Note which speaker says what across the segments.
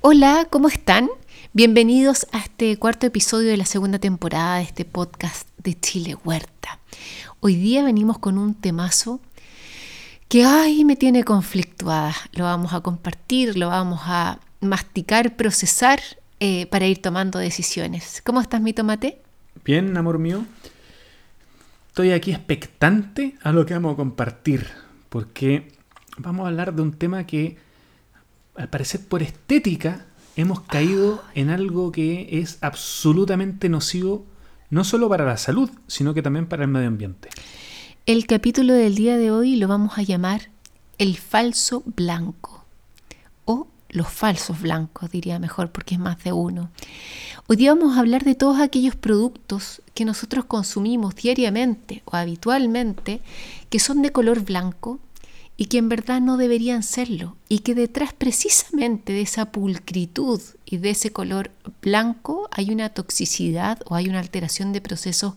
Speaker 1: Hola, ¿cómo están? Bienvenidos a este cuarto episodio de la segunda temporada de este podcast de Chile Huerta. Hoy día venimos con un temazo que ay, me tiene conflictuada. Lo vamos a compartir, lo vamos a masticar, procesar eh, para ir tomando decisiones. ¿Cómo estás, mi tomate?
Speaker 2: Bien, amor mío. Estoy aquí expectante a lo que vamos a compartir, porque vamos a hablar de un tema que, al parecer por estética, hemos caído en algo que es absolutamente nocivo, no solo para la salud, sino que también para el medio ambiente.
Speaker 1: El capítulo del día de hoy lo vamos a llamar El falso blanco o los falsos blancos, diría mejor, porque es más de uno. Hoy día vamos a hablar de todos aquellos productos que nosotros consumimos diariamente o habitualmente que son de color blanco y que en verdad no deberían serlo y que detrás precisamente de esa pulcritud y de ese color blanco hay una toxicidad o hay una alteración de procesos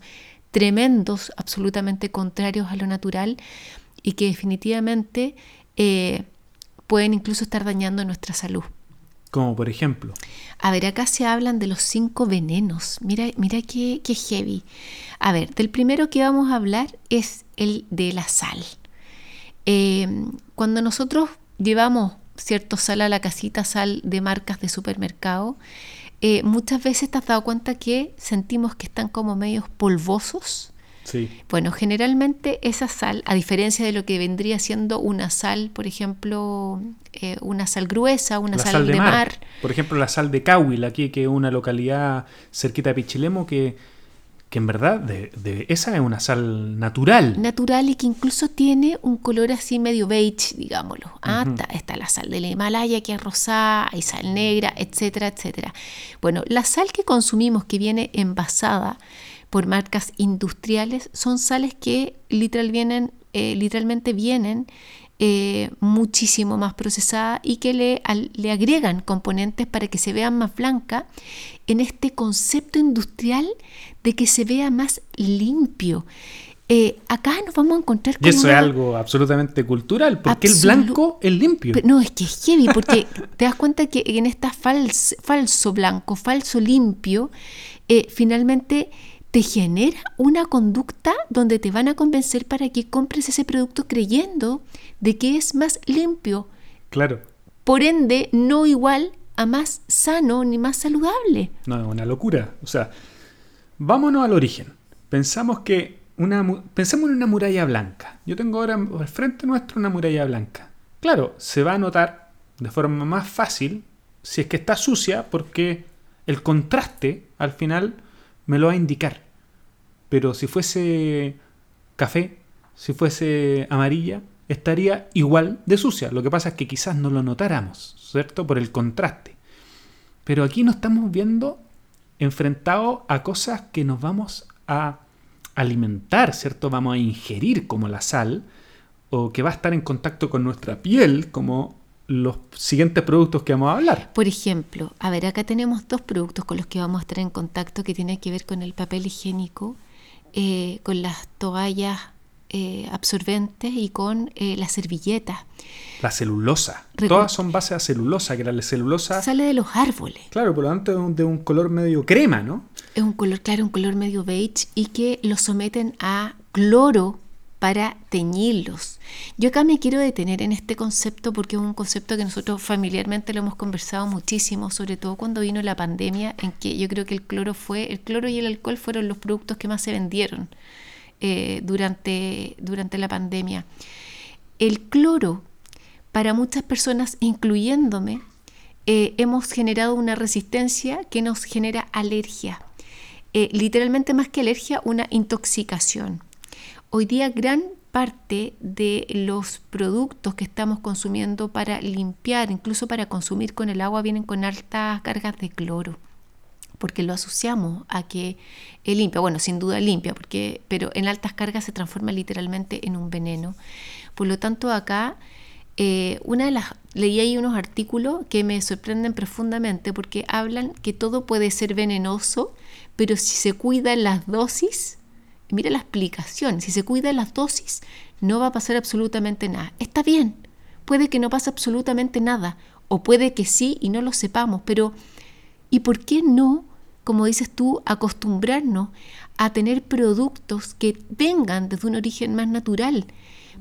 Speaker 1: tremendos, absolutamente contrarios a lo natural y que definitivamente eh, pueden incluso estar dañando nuestra salud.
Speaker 2: Como por ejemplo.
Speaker 1: A ver, acá se hablan de los cinco venenos. Mira, mira qué, qué heavy. A ver, del primero que vamos a hablar es el de la sal. Eh, cuando nosotros llevamos cierto sal a la casita, sal de marcas de supermercado, eh, muchas veces te has dado cuenta que sentimos que están como medios polvosos. Bueno, generalmente esa sal, a diferencia de lo que vendría siendo una sal, por ejemplo, eh, una sal gruesa, una sal, de, mar.
Speaker 2: Por ejemplo, la sal de Cahuil, aquí que es una localidad cerquita de Pichilemo que, que en verdad de, esa es una sal natural.
Speaker 1: Natural y que incluso tiene un color así medio beige, digámoslo. Ah, está, la sal del Himalaya que es rosada, hay sal negra, etcétera, etcétera. Bueno, la sal que consumimos que viene envasada por marcas industriales son sales que literal vienen, eh, literalmente vienen eh, muchísimo más procesadas y que le, le, agregan componentes para que se vean más blanca en este concepto industrial de que se vea más limpio. Eh, acá nos vamos a encontrar
Speaker 2: con. Y eso es algo absolutamente cultural, porque el blanco es limpio.
Speaker 1: no, es que es heavy, porque te das cuenta que en esta falso blanco, falso limpio, finalmente te genera una conducta donde te van a convencer para que compres ese producto creyendo de que es más limpio.
Speaker 2: Claro.
Speaker 1: Por ende, no igual a más sano ni más saludable.
Speaker 2: No, es una locura. O sea, vámonos al origen. Pensamos que una, pensamos en una muralla blanca. Yo tengo ahora al frente nuestro una muralla blanca. Claro, se va a notar de forma más fácil si es que está sucia porque el contraste al final me lo va a indicar. Pero si fuese café, si fuese amarilla, estaría igual de sucia. Lo que pasa es que quizás no lo notáramos, ¿cierto? Por el contraste. Pero aquí nos estamos viendo enfrentados a cosas que nos vamos a alimentar, ¿cierto? Vamos a ingerir como la sal, o que va a estar en contacto con nuestra piel, como los siguientes productos que vamos a hablar.
Speaker 1: Por ejemplo, a ver, acá tenemos dos productos con los que vamos a estar en contacto que tienen que ver con el papel higiénico, eh, con las toallas eh, absorbentes y con eh, las servilletas.
Speaker 2: La celulosa. Todas son bases a celulosa, que la celulosa...
Speaker 1: Sale de los árboles.
Speaker 2: Claro, por lo tanto de de un color medio crema, ¿no?
Speaker 1: Es un color, claro, un color medio beige y que lo someten a cloro para teñirlos. Yo acá me quiero detener en este concepto porque es un concepto que nosotros familiarmente lo hemos conversado muchísimo, sobre todo cuando vino la pandemia, en que yo creo que el cloro fue, el cloro y el alcohol fueron los productos que más se vendieron eh, durante, durante la pandemia. El cloro, para muchas personas, incluyéndome, eh, hemos generado una resistencia que nos genera alergia. Eh, literalmente más que alergia, una intoxicación. Hoy día gran parte de los productos que estamos consumiendo para limpiar, incluso para consumir con el agua, vienen con altas cargas de cloro, porque lo asociamos a que es limpia, bueno, sin duda limpia, porque, pero en altas cargas se transforma literalmente en un veneno. Por lo tanto, acá eh, una de las leí ahí unos artículos que me sorprenden profundamente porque hablan que todo puede ser venenoso, pero si se cuidan las dosis, mira la explicación, si se cuida las dosis, no va a pasar absolutamente nada. Está bien, puede que no pase absolutamente nada, o puede que sí y no lo sepamos, pero ¿y por qué no, como dices tú, acostumbrarnos a tener productos que vengan desde un origen más natural?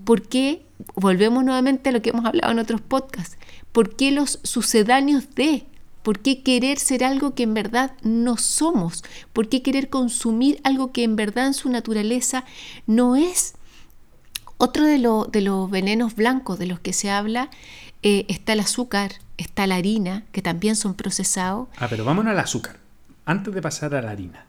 Speaker 1: ¿Por qué, volvemos nuevamente a lo que hemos hablado en otros podcasts, por qué los sucedáneos de ¿Por qué querer ser algo que en verdad no somos? ¿Por qué querer consumir algo que en verdad en su naturaleza no es? Otro de, de los venenos blancos de los que se habla eh, está el azúcar, está la harina, que también son procesados.
Speaker 2: Ah, pero vámonos al azúcar. Antes de pasar a la harina.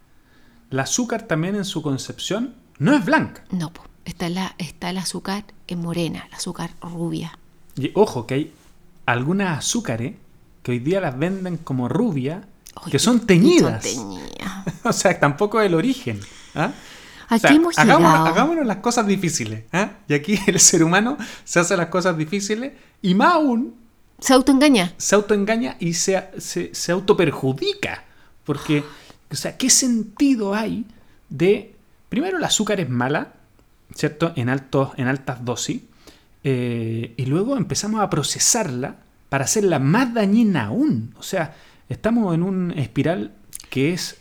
Speaker 2: El azúcar también en su concepción no es blanca.
Speaker 1: No, está, la, está el azúcar en morena, el azúcar rubia.
Speaker 2: Y ojo que hay algunas azúcares que hoy día las venden como rubia, que son teñidas. o sea, tampoco es el origen. ¿ah?
Speaker 1: Aquí hemos
Speaker 2: hagámonos, hagámonos, las cosas difíciles. ¿ah? Y aquí el ser humano se hace las cosas difíciles y más aún...
Speaker 1: Se autoengaña.
Speaker 2: Se autoengaña y se, se, se autoperjudica. Porque, o sea, ¿qué sentido hay de... Primero, el azúcar es mala, ¿cierto? En, altos, en altas dosis. Eh, y luego empezamos a procesarla para hacerla más dañina aún. O sea, estamos en un espiral que es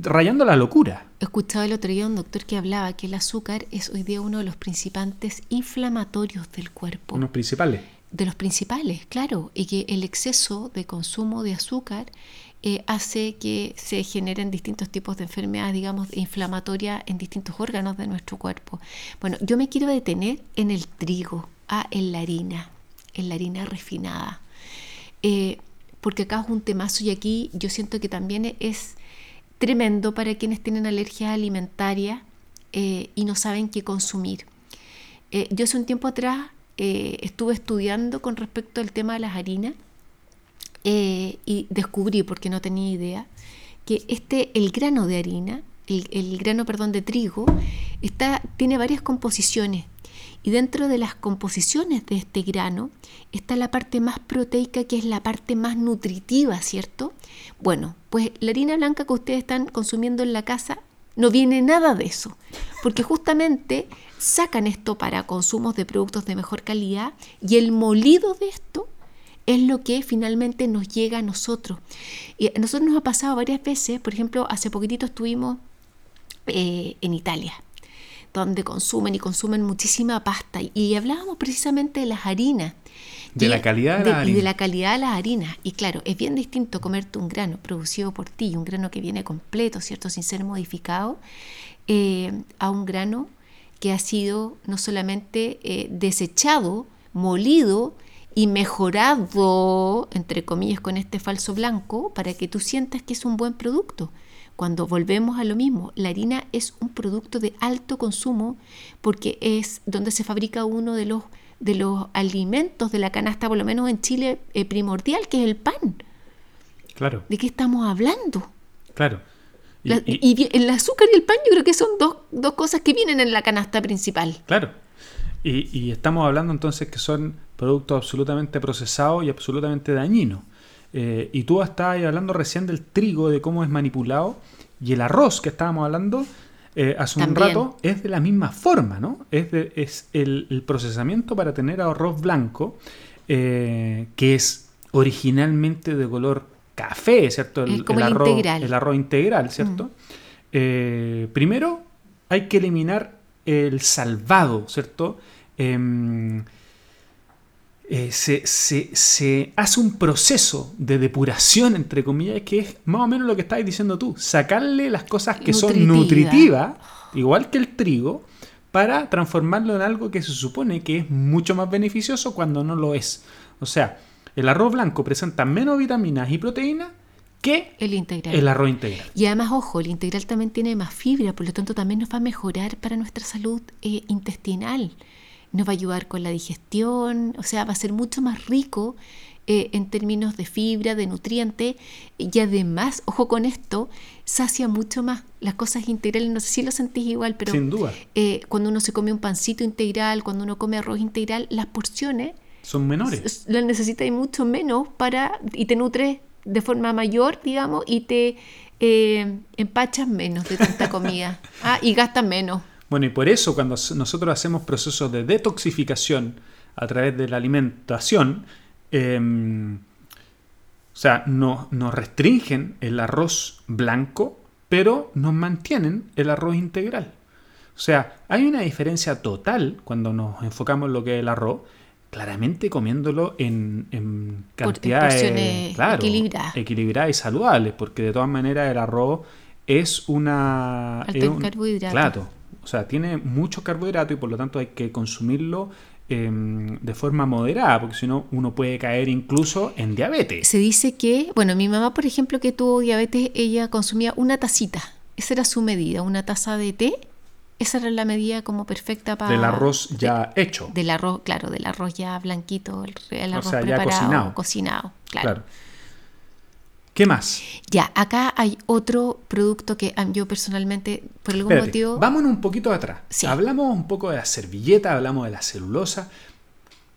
Speaker 2: rayando la locura.
Speaker 1: Escuchaba el otro día un doctor que hablaba que el azúcar es hoy día uno de los principales inflamatorios del cuerpo.
Speaker 2: Unos principales.
Speaker 1: De los principales, claro. Y que el exceso de consumo de azúcar eh, hace que se generen distintos tipos de enfermedades, digamos, inflamatorias en distintos órganos de nuestro cuerpo. Bueno, yo me quiero detener en el trigo, ah, en la harina en la harina refinada. Eh, porque acá es un temazo y aquí yo siento que también es tremendo para quienes tienen alergia alimentaria eh, y no saben qué consumir. Yo hace un tiempo atrás estuve estudiando con respecto al tema de las harinas y descubrí, porque no tenía idea, que este, el grano de harina, el, el grano, perdón, de trigo, está, tiene varias composiciones y dentro de las composiciones de este grano está la parte más proteica, que es la parte más nutritiva, ¿cierto? Bueno, pues la harina blanca que ustedes están consumiendo en la casa no viene nada de eso, porque justamente sacan esto para consumos de productos de mejor calidad y el molido de esto es lo que finalmente nos llega a nosotros. Y a nosotros nos ha pasado varias veces, por ejemplo, hace poquitito estuvimos eh, en Italia donde consumen y consumen muchísima pasta. Y hablábamos precisamente de las harinas.
Speaker 2: De la calidad de,
Speaker 1: la Y de la calidad de las harinas. Y claro, es bien distinto comerte un grano producido por ti, un grano que viene completo, ¿cierto? Sin ser modificado, eh, a un grano que ha sido no solamente eh, desechado, molido y mejorado, entre comillas, con este falso blanco, para que tú sientas que es un buen producto. Cuando volvemos a lo mismo, la harina es un producto de alto consumo porque es donde se fabrica uno de los, de los alimentos de la canasta, por lo menos en Chile, eh, primordial, que es el pan.
Speaker 2: Claro.
Speaker 1: ¿De qué estamos hablando?
Speaker 2: Claro.
Speaker 1: Y, el azúcar y el pan yo creo que son dos, dos cosas que vienen en la canasta principal.
Speaker 2: Claro. Y, y, estamos hablando entonces que son productos absolutamente procesados y absolutamente dañinos. Eh, y tú estabas hablando recién del trigo, de cómo es manipulado, y el arroz que estábamos hablando eh, hace un rato es de la misma forma, ¿no? Es, es el, procesamiento para tener arroz blanco, eh, que es originalmente de color café, ¿cierto?
Speaker 1: El, arroz, integral.
Speaker 2: el arroz integral, ¿cierto? primero hay que eliminar el salvado, ¿cierto? Em, eh, se, hace un proceso de depuración, entre comillas, que es más o menos lo que estabas diciendo tú, sacarle las cosas que son nutritivas, igual que el trigo, para transformarlo en algo que se supone que es mucho más beneficioso cuando no lo es. O sea, el arroz blanco presenta menos vitaminas y proteínas que
Speaker 1: el, integral.
Speaker 2: el arroz integral.
Speaker 1: Y además, ojo, el integral también tiene más fibra, por lo tanto también nos va a mejorar para nuestra salud eh, intestinal nos va a ayudar con la digestión, o sea, va a ser mucho más rico eh, en términos de fibra, de nutriente, y además, ojo con esto, sacia mucho más las cosas integrales. No sé si lo sentís igual, pero
Speaker 2: Sin duda.
Speaker 1: Eh, cuando uno se come un pancito integral, cuando uno come arroz integral, las porciones
Speaker 2: son menores.
Speaker 1: Las necesitas mucho menos para y te nutres de forma mayor, digamos, y te eh, empachas menos de tanta comida ah, y gastas menos.
Speaker 2: Bueno, y por eso cuando nosotros hacemos procesos de detoxificación a través de la alimentación, em, o sea, no, nos restringen el arroz blanco, pero nos mantienen el arroz integral. O sea, hay una diferencia total cuando nos enfocamos en lo que es el arroz, claramente comiéndolo en, cantidades claro, equilibradas. y saludables, porque de todas maneras el arroz es una...
Speaker 1: Alto carbohidrato.
Speaker 2: Claro, o sea, tiene mucho carbohidrato y por lo tanto hay que consumirlo em, de forma moderada, porque si no uno puede caer incluso en diabetes.
Speaker 1: Se dice que, bueno, mi mamá, por ejemplo, que tuvo diabetes, ella consumía una tacita. Esa era su medida, una taza de té esa era la medida como perfecta para...
Speaker 2: Del arroz ya hecho.
Speaker 1: Del arroz, claro, del arroz ya blanquito, el, arroz preparado, cocinado. claro.
Speaker 2: ¿Qué más?
Speaker 1: Ya, acá hay otro producto que yo personalmente, por algún motivo...
Speaker 2: Vámonos un poquito atrás. Hablamos un poco de la servilleta, hablamos de la celulosa,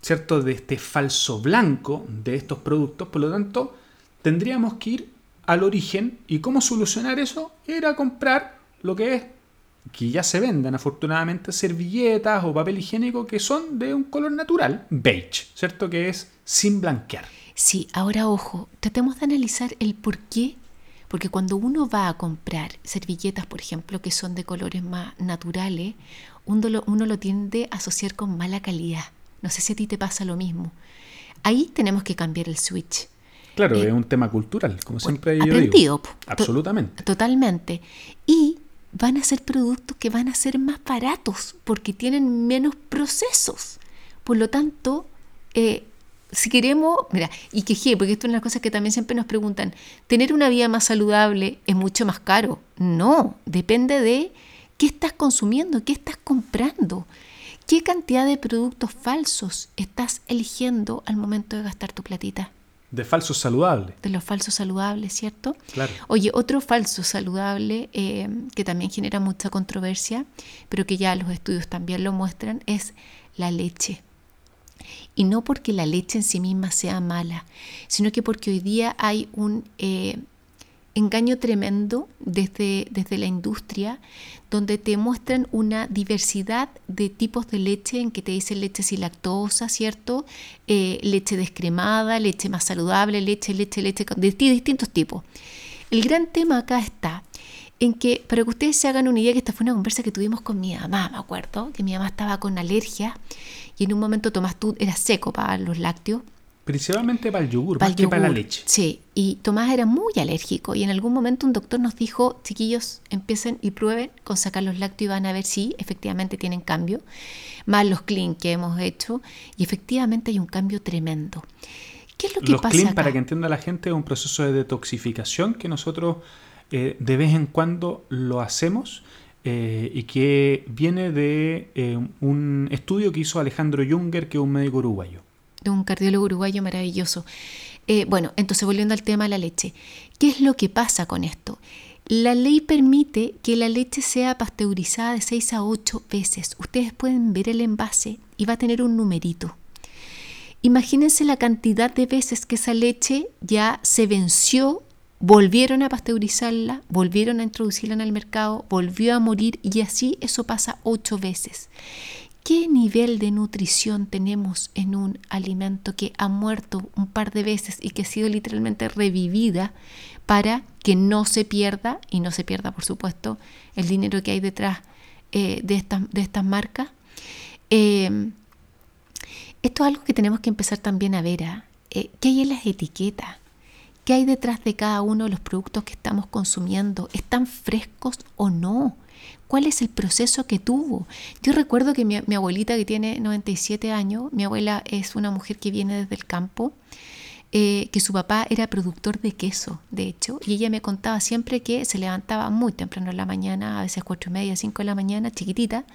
Speaker 2: ¿cierto? De este falso blanco de estos productos. Por lo tanto, tendríamos que ir al origen y cómo solucionar eso era comprar lo que es que ya se venden afortunadamente servilletas o papel higiénico que son de un color natural, beige, ¿cierto? Que es sin blanquear.
Speaker 1: Sí, ahora ojo, tratemos de analizar el por qué, porque cuando uno va a comprar servilletas, por ejemplo, que son de colores más naturales, uno lo, uno lo tiende a asociar con mala calidad. No sé si a ti te pasa lo mismo. Ahí tenemos que cambiar el switch.
Speaker 2: Claro, eh, es un tema cultural, como siempre
Speaker 1: yo digo.
Speaker 2: Absolutamente.
Speaker 1: Totalmente. Y van a ser productos que van a ser más baratos porque tienen menos procesos. Por lo tanto, eh, si queremos, mira, y que porque esto es una cosa que también siempre nos preguntan, ¿tener una vida más saludable es mucho más caro? No, depende de qué estás consumiendo, qué estás comprando, qué cantidad de productos falsos estás eligiendo al momento de gastar tu platita.
Speaker 2: De falsos saludables.
Speaker 1: De los falsos saludables, ¿cierto?
Speaker 2: Claro.
Speaker 1: Oye, otro falso saludable eh, que también genera mucha controversia, pero que ya los estudios también lo muestran, es la leche. Y no porque la leche en sí misma sea mala, sino que porque hoy día hay un eh, engaño tremendo desde, desde la industria, donde te muestran una diversidad de tipos de leche, en que te dicen leche sin lactosa, ¿cierto? Eh, leche descremada, leche más saludable, leche, leche, leche, de distintos tipos. El gran tema acá está en que, para que ustedes se hagan una idea, que esta fue una conversa que tuvimos con mi mamá, me acuerdo, que mi mamá estaba con alergia y en un momento Tomás tú eras seco para los lácteos
Speaker 2: Principalmente para el yogur, para más que para la leche.
Speaker 1: Sí, y Tomás era muy alérgico y en algún momento un doctor nos dijo, chiquillos, empiecen y prueben con sacar los lácteos y van a ver si efectivamente tienen cambio, más los clean que hemos hecho y efectivamente hay un cambio tremendo. ¿Qué es lo que
Speaker 2: los clean, para que entienda la gente, es un proceso de detoxificación que nosotros eh, de vez en cuando lo hacemos. Eh, y que viene de eh, un estudio que hizo Alejandro Junger, que es un médico uruguayo
Speaker 1: de un cardiólogo uruguayo maravilloso. Eh, bueno, entonces volviendo al tema de la leche, ¿qué es lo que pasa con esto? La ley permite que la leche sea pasteurizada de 6 a 8 veces. Ustedes pueden ver el envase y va a tener un numerito. Imagínense la cantidad de veces que esa leche ya se venció, volvieron a pasteurizarla, volvieron a introducirla en el mercado, volvió a morir y así eso pasa 8 veces. ¿Qué nivel de nutrición tenemos en un alimento que ha muerto un par de veces y que ha sido literalmente revivida para que no se pierda, y no se pierda por supuesto el dinero que hay detrás eh, de, estas, de estas marcas? Em, esto es algo que tenemos que empezar también a ver. ¿ah? Eh, ¿Qué hay en las etiquetas? ¿Qué hay detrás de cada uno de los productos que estamos consumiendo? ¿Están frescos o no? ¿Cuál es el proceso que tuvo? Yo recuerdo que mi, abuelita, que tiene 97 años, mi abuela es una mujer que viene desde el campo, eh, que su papá era productor de queso, de hecho, y ella me contaba siempre que se levantaba muy temprano en la mañana, a veces cuatro y media, cinco de la mañana, chiquitita,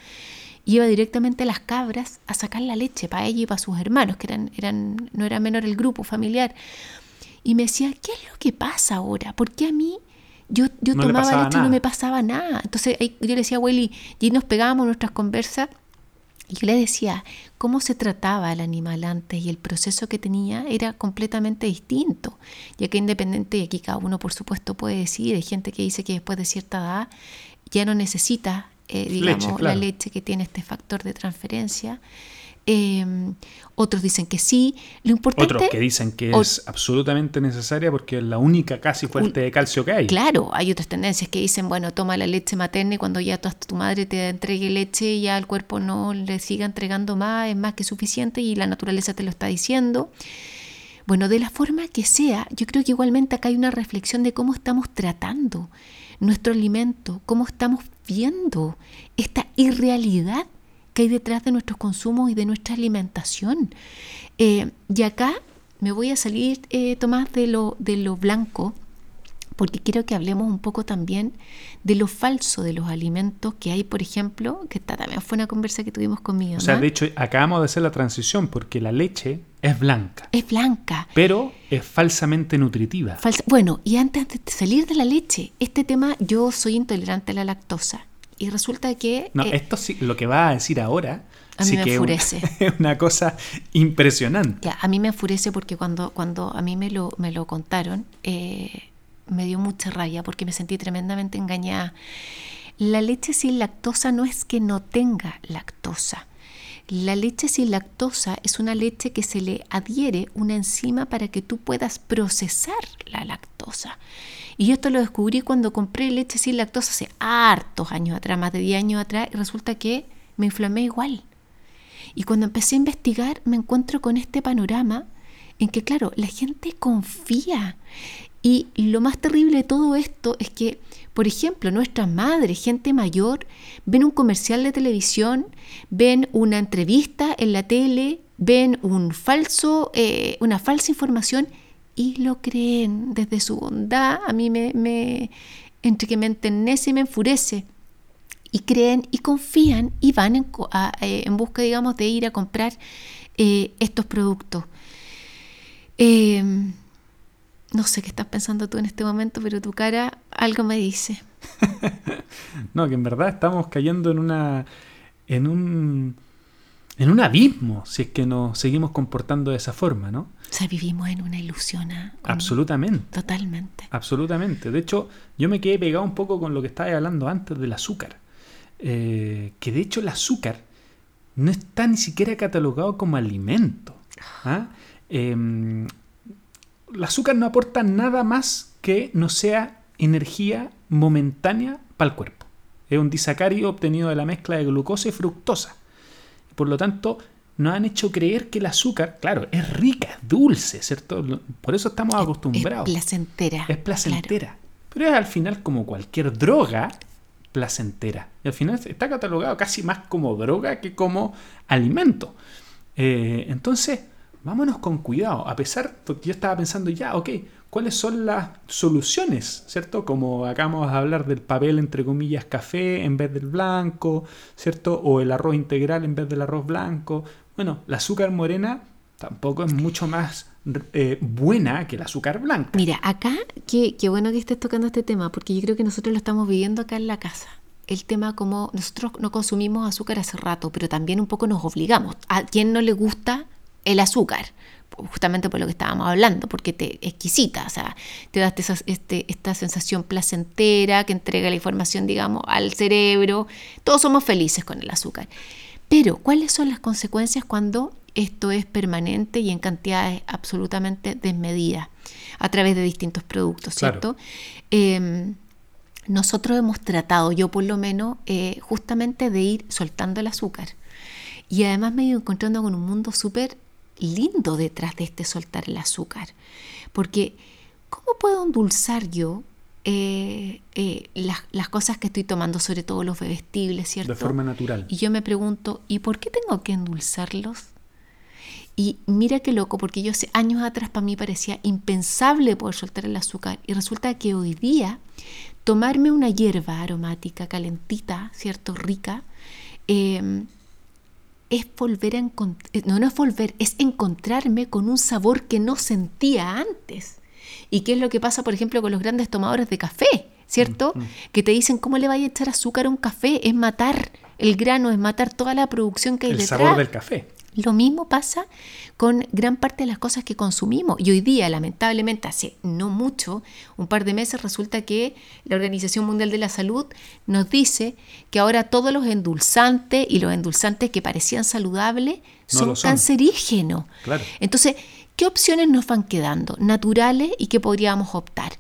Speaker 1: iba directamente a las cabras a sacar la leche para ella y para sus hermanos, que eran, no era menor el grupo familiar. Y me decía, ¿qué es lo que pasa ahora? ¿Por qué a mí yo, yo tomaba leche y no me pasaba nada. Entonces yo le decía a Willy, y nos pegábamos nuestras conversas, y yo le decía cómo se trataba el animal antes y el proceso que tenía era completamente distinto. Ya que independiente, y aquí cada uno por supuesto puede decir, hay gente que dice que después de cierta edad ya no necesita, eh, digamos, la leche que tiene este factor de transferencia. Eh, otros dicen que sí. Lo importante
Speaker 2: Otros que dicen que es absolutamente necesaria porque es la única casi fuente de calcio que hay.
Speaker 1: Claro, hay otras tendencias que dicen, bueno, toma la leche materna y cuando ya tu, tu madre te entregue leche, ya el cuerpo no le siga entregando más, es más que suficiente y la naturaleza te lo está diciendo. Bueno, de la forma que sea, yo creo que igualmente acá hay una reflexión de cómo estamos tratando nuestro alimento, cómo estamos viendo esta irrealidad que hay detrás de nuestros consumos y de nuestra alimentación. Eh, y acá me voy a salir, eh, Tomás, de lo, de lo blanco, porque quiero que hablemos un poco también de lo falso de los alimentos que hay, por ejemplo, que esta también fue una conversa que tuvimos conmigo.
Speaker 2: O sea, de hecho, acabamos de hacer la transición porque la leche es blanca.
Speaker 1: Es blanca.
Speaker 2: Pero es falsamente nutritiva.
Speaker 1: Falsa. Bueno, y antes de salir de la leche, este tema, yo soy intolerante a la lactosa. Y resulta que...
Speaker 2: No, eh, esto sí, lo que va a decir ahora...
Speaker 1: A mí
Speaker 2: sí
Speaker 1: me
Speaker 2: que
Speaker 1: enfurece.
Speaker 2: Es una cosa impresionante.
Speaker 1: Ya, a mí me enfurece porque cuando, cuando a mí me lo, me lo contaron, eh, me dio mucha raya porque me sentí tremendamente engañada. La leche sin lactosa no es que no tenga lactosa. La leche sin lactosa es una leche que se le adhiere una enzima para que tú puedas procesar la lactosa. Y yo esto lo descubrí cuando compré leche sin lactosa hace hartos años atrás, más de 10 años atrás, y resulta que me inflamé igual. Y cuando empecé a investigar me encuentro con este panorama en que, claro, la gente confía. Y lo más terrible de todo esto es que, por ejemplo, nuestras madres, gente mayor, ven un comercial de televisión, ven una entrevista en la tele, ven un falso, eh, una falsa información y lo creen desde su bondad. A mí me, me entre que me enternece y me enfurece. Y creen y confían y van en, a, en busca, digamos, de ir a comprar eh, estos productos. Eh, no sé qué estás pensando tú en este momento, pero tu cara algo me dice.
Speaker 2: no, que en verdad estamos cayendo en una. en un. En un abismo, si es que nos seguimos comportando de esa forma, ¿no?
Speaker 1: O sea, vivimos en una ilusión. ¿ah?
Speaker 2: Absolutamente.
Speaker 1: Totalmente.
Speaker 2: Absolutamente. De hecho, yo me quedé pegado un poco con lo que estaba hablando antes del azúcar. Eh, que de hecho el azúcar no está ni siquiera catalogado como alimento. ¿ah? Eh, el azúcar no aporta nada más que no sea energía momentánea para el cuerpo. Es un disacárido obtenido de la mezcla de glucosa y fructosa. Por lo tanto, nos han hecho creer que el azúcar, claro, es rica, es dulce, ¿cierto? Por eso estamos acostumbrados.
Speaker 1: Es placentera.
Speaker 2: Es placentera. Pero es al final como cualquier droga placentera. Y al final está catalogado casi más como droga que como alimento. Eh, entonces, vámonos con cuidado. A pesar, porque yo estaba pensando ya, ok, ¿cuáles son las soluciones? ¿Cierto? Como acabamos de hablar del papel, entre comillas, café en vez del blanco, ¿cierto? O el arroz integral en vez del arroz blanco. Bueno, la azúcar morena tampoco es mucho más eh, buena que el azúcar blanca.
Speaker 1: Mira, acá, qué, qué bueno que estés tocando este tema, porque yo creo que nosotros lo estamos viviendo acá en la casa. El tema como nosotros no consumimos azúcar hace rato, pero también un poco nos obligamos. ¿A quién no le gusta el azúcar? Justamente por lo que estábamos hablando, porque te exquisita, o sea, te da esta, este, esta sensación placentera que entrega la información, digamos, al cerebro. Todos somos felices con el azúcar. Pero, ¿cuáles son las consecuencias cuando esto es permanente y en cantidades absolutamente desmedidas a través de distintos productos, ¿cierto?
Speaker 2: Claro.
Speaker 1: Eh, nosotros hemos tratado, yo por lo menos, eh, justamente de ir soltando el azúcar. Y además me he ido encontrando con un mundo súper lindo detrás de este soltar el azúcar. Porque, ¿cómo puedo endulzar yo eh, eh, las, las, cosas que estoy tomando, sobre todo los bebestibles, ¿cierto?
Speaker 2: De forma natural.
Speaker 1: Y yo me pregunto, ¿y por qué tengo que endulzarlos? Y mira qué loco, porque yo hace años atrás para mí parecía impensable poder soltar el azúcar. Y resulta que hoy día tomarme una hierba aromática, calentita, ¿cierto? Rica, eh, es volver a encontrar, no, no es volver, es encontrarme con un sabor que no sentía antes. ¿Y qué es lo que pasa, por ejemplo, con los grandes tomadores de café? ¿Cierto? Mm -hmm. Que te dicen, ¿cómo le vaya a echar azúcar a un café? Es matar el grano, es matar toda la producción que hay
Speaker 2: el
Speaker 1: detrás.
Speaker 2: sabor del café.
Speaker 1: Lo mismo pasa con gran parte de las cosas que consumimos. Y hoy día, lamentablemente, hace no mucho, un par de meses, resulta que la Organización Mundial de la Salud nos dice que ahora todos los endulzantes y los endulzantes que parecían saludables son, cancerígenos.
Speaker 2: Claro.
Speaker 1: Entonces, ¿qué opciones nos van quedando naturales y que podríamos optar?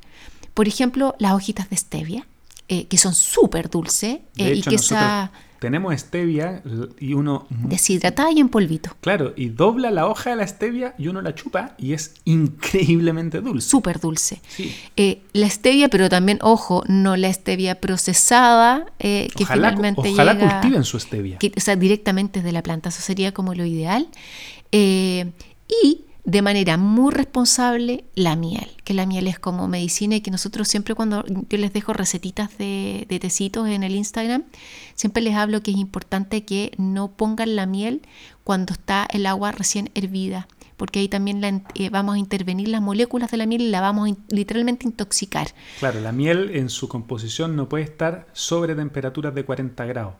Speaker 1: Por ejemplo, las hojitas de stevia, eh, que son súper dulces eh, y que
Speaker 2: nosotros
Speaker 1: esa
Speaker 2: tenemos stevia y uno,
Speaker 1: deshidratada y en polvito.
Speaker 2: claro, y dobla la hoja de la stevia y uno la chupa y es increíblemente dulce.
Speaker 1: súper dulce.
Speaker 2: Sí.
Speaker 1: Eh, la stevia, pero también, ojo, no la stevia procesada, eh, que
Speaker 2: Ojalá,
Speaker 1: finalmente
Speaker 2: ojalá
Speaker 1: llega,
Speaker 2: cultiven su stevia.
Speaker 1: que- o sea, directamente desde la planta, eso sería como lo ideal. Eh, y de manera muy responsable la miel, que la miel es como medicina y que nosotros siempre cuando yo les dejo recetitas de, de tecitos en el Instagram, siempre les hablo que es importante que no pongan la miel cuando está el agua recién hervida, porque ahí también la, eh, vamos a intervenir las moléculas de la miel y la vamos a literalmente intoxicar.
Speaker 2: Claro, la miel en su composición no puede estar sobre temperaturas de 40 grados.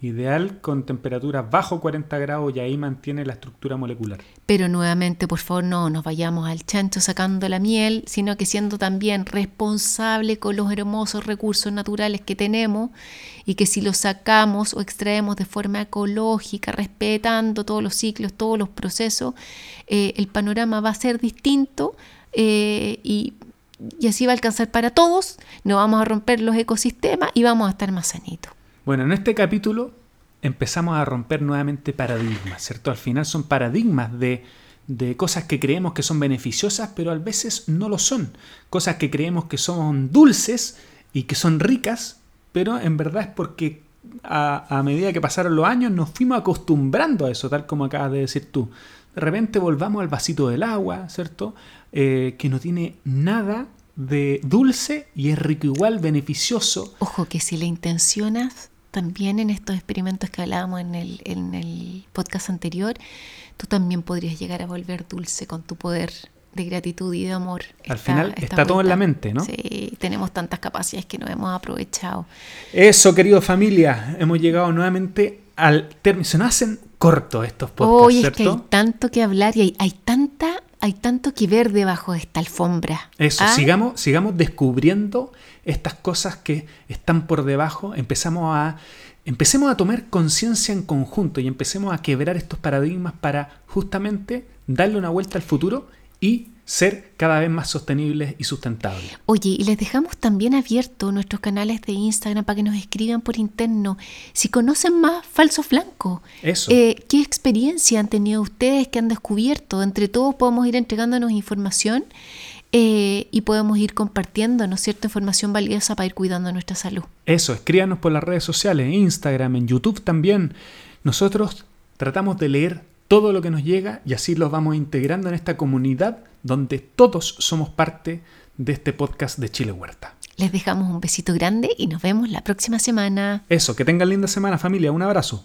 Speaker 2: Ideal con temperaturas bajo 40 grados y ahí mantiene la estructura molecular.
Speaker 1: Pero nuevamente, por favor, no nos vayamos al chancho sacando la miel, sino que siendo también responsable con los hermosos recursos naturales que tenemos y que si los sacamos o extraemos de forma ecológica, respetando todos los ciclos, todos los procesos, eh, el panorama va a ser distinto eh, y, y así va a alcanzar para todos, no vamos a romper los ecosistemas y vamos a estar más sanitos.
Speaker 2: Bueno, en este capítulo empezamos a romper nuevamente paradigmas, ¿cierto? Al final son paradigmas de, de cosas que creemos que son beneficiosas, pero a veces no lo son. Cosas que creemos que son dulces y que son ricas, pero en verdad es porque a, medida que pasaron los años nos fuimos acostumbrando a eso, tal como acabas de decir tú. De repente volvamos al vasito del agua, ¿cierto? Eh, que no tiene nada de dulce y es rico igual, beneficioso.
Speaker 1: Ojo que si le intencionas también en estos experimentos que hablábamos en el, en el podcast anterior, tú también podrías llegar a volver dulce con tu poder de gratitud y de amor.
Speaker 2: Al final está todo en la mente, ¿no?
Speaker 1: Sí, tenemos tantas capacidades que no hemos aprovechado.
Speaker 2: Eso, querido familia, hemos llegado nuevamente al término. Se nos hacen cortos estos podcasts,
Speaker 1: es que hay
Speaker 2: ¿cierto?
Speaker 1: tanto que hablar y hay, hay tanta, hay tanto que ver debajo de esta alfombra.
Speaker 2: Eso,
Speaker 1: ¿Ah?
Speaker 2: sigamos, sigamos descubriendo estas cosas que están por debajo. Empezamos a, empecemos a tomar conciencia en conjunto y empecemos a quebrar estos paradigmas para justamente darle una vuelta al futuro y ser cada vez más sostenibles y sustentables.
Speaker 1: Oye, y les dejamos también abiertos nuestros canales de Instagram para que nos escriban por interno si conocen más falsos blancos.
Speaker 2: Eso.
Speaker 1: Eh, ¿Qué experiencia han tenido ustedes que han descubierto? Entre todos podemos ir entregándonos información eh, y podemos ir compartiendo, ¿no es cierto?, información valiosa para ir cuidando nuestra salud.
Speaker 2: Eso, escríbanos por las redes sociales, en Instagram, en YouTube también. Nosotros tratamos de leer todo lo que nos llega y así los vamos integrando en esta comunidad donde todos somos parte de este podcast de Chile Huerta.
Speaker 1: Les dejamos un besito grande y nos vemos la próxima semana.
Speaker 2: Eso, que tengan linda semana familia, un abrazo.